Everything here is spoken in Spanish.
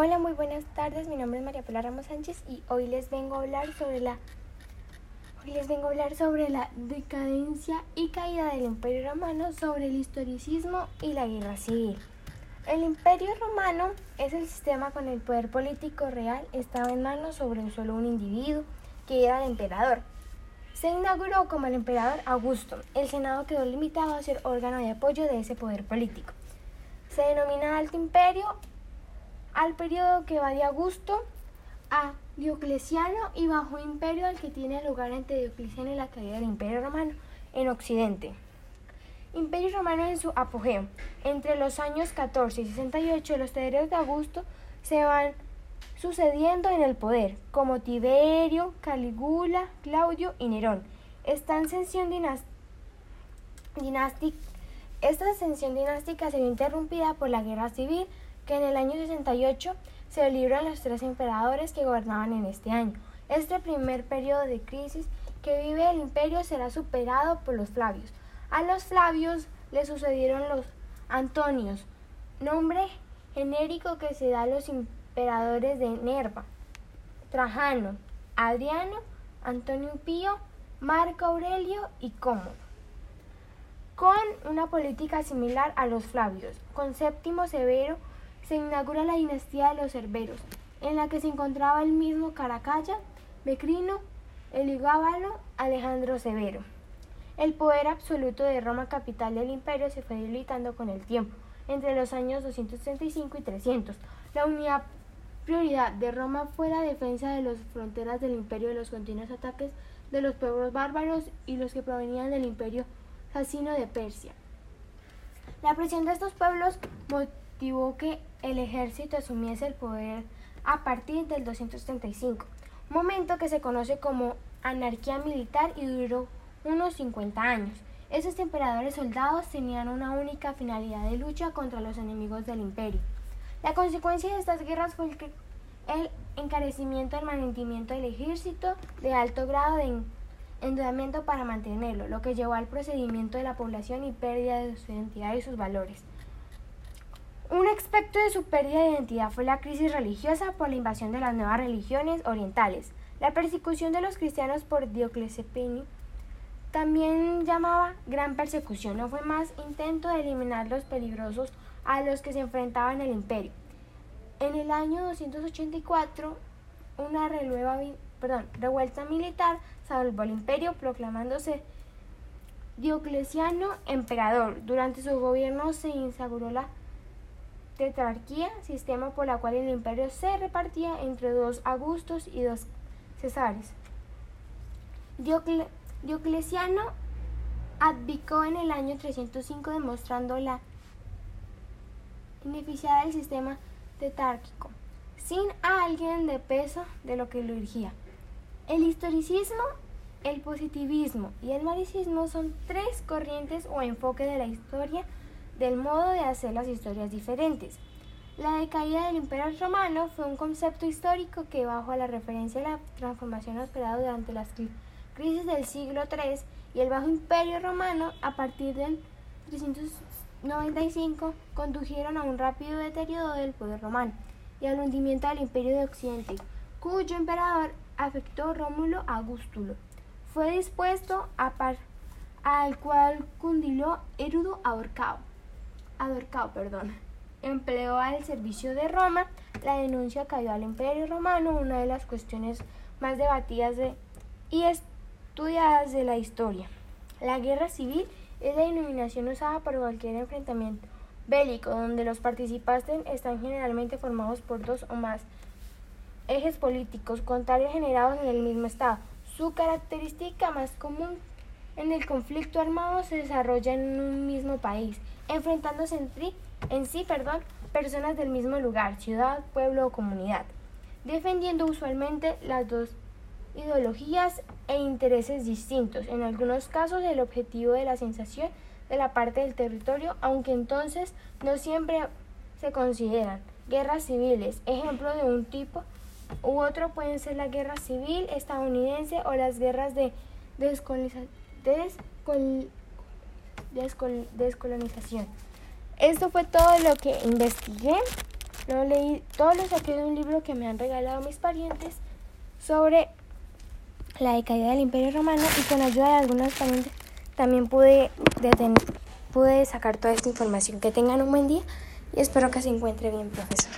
Hola, muy buenas tardes. Mi nombre es María Paula Ramos Sánchez y hoy les vengo a hablar sobre la hoy les vengo a hablar sobre la decadencia y caída del Imperio Romano, sobre el historicismo y la guerra civil. El Imperio Romano es el sistema con el poder político real estaba en manos sobre solo un individuo, que era el emperador. Se inauguró como el emperador Augusto. El Senado quedó limitado a ser órgano de apoyo de ese poder político. Se denomina Alto Imperio al periodo que va de Augusto a Diocleciano y bajo imperio al que tiene lugar entre Diocleciano y la caída del Imperio Romano en Occidente. Imperio Romano en su apogeo. Entre los años 14 y 68 los terrenos de Augusto se van sucediendo en el poder, como Tiberio, Calígula, Claudio y Nerón. Esta ascensión dinástica, esta ascensión dinástica se vio interrumpida por la guerra civil que en el año 68 se libran los tres emperadores que gobernaban en este año. Este primer periodo de crisis que vive el imperio será superado por los Flavios. A los Flavios le sucedieron los Antonios, nombre genérico que se da a los emperadores de Nerva, Trajano, Adriano, Antonio Pío, Marco Aurelio y Cómodo, con una política similar a los Flavios, con Séptimo Severo se inaugura la dinastía de los Cerberos, en la que se encontraba el mismo Caracalla, Becrino, Eligábalo, Alejandro Severo. El poder absoluto de Roma, capital del imperio, se fue debilitando con el tiempo, entre los años 235 y 300. La unidad prioridad de Roma fue la defensa de las fronteras del imperio de los continuos ataques de los pueblos bárbaros y los que provenían del imperio sacino de Persia. La presión de estos pueblos que el ejército asumiese el poder a partir del 235, momento que se conoce como anarquía militar y duró unos 50 años. Esos emperadores soldados tenían una única finalidad de lucha contra los enemigos del imperio. La consecuencia de estas guerras fue el encarecimiento del mantenimiento del ejército de alto grado de endeudamiento para mantenerlo, lo que llevó al procedimiento de la población y pérdida de su identidad y sus valores. Un aspecto de su pérdida de identidad fue la crisis religiosa por la invasión de las nuevas religiones orientales. La persecución de los cristianos por Diocleciano también llamaba gran persecución, no fue más intento de eliminar los peligrosos a los que se enfrentaban el imperio. En el año 284, una revuelta militar salvó al imperio proclamándose Diocleciano emperador. Durante su gobierno se instauró la tetrarquía, sistema por la cual el imperio se repartía entre dos Augustos y dos Cesares. Diocleciano abdicó en el año 305 demostrando la ineficiencia del sistema tetrárquico, sin alguien de peso de lo que lo dirigía. El historicismo, el positivismo y el maricismo son tres corrientes o enfoques de la historia del modo de hacer las historias diferentes. La decaída del Imperio Romano fue un concepto histórico que, bajo la referencia a la transformación operada durante las crisis del siglo III y el Bajo Imperio Romano, a partir del 395, condujeron a un rápido deterioro del poder romano y al hundimiento del Imperio de Occidente, cuyo emperador afectó Rómulo Augustulo. Fue dispuesto a al cual cundiló Erudo ahorcado adorcado, perdón, empleó al servicio de Roma. La denuncia cayó al Imperio Romano, una de las cuestiones más debatidas de, y estudiadas de la historia. La guerra civil es la denominación usada para cualquier enfrentamiento bélico donde los participantes están generalmente formados por dos o más ejes políticos contrarios generados en el mismo estado. Su característica más común en el conflicto armado se desarrolla en un mismo país, enfrentándose en, sí perdón, personas del mismo lugar, ciudad, pueblo o comunidad, defendiendo usualmente las dos ideologías e intereses distintos, en algunos casos el objetivo de la sensación de la parte del territorio, aunque entonces no siempre se consideran guerras civiles. Ejemplo de un tipo u otro pueden ser la guerra civil estadounidense o las guerras de descolonización descolonización. Esto fue todo lo que investigué. lo leí, todo lo saqué de un libro que me han regalado mis parientes sobre la decaída del Imperio Romano y con ayuda de algunos parientes también pude, pude sacar toda esta información. Que tengan un buen día y espero que se encuentre bien, profesor.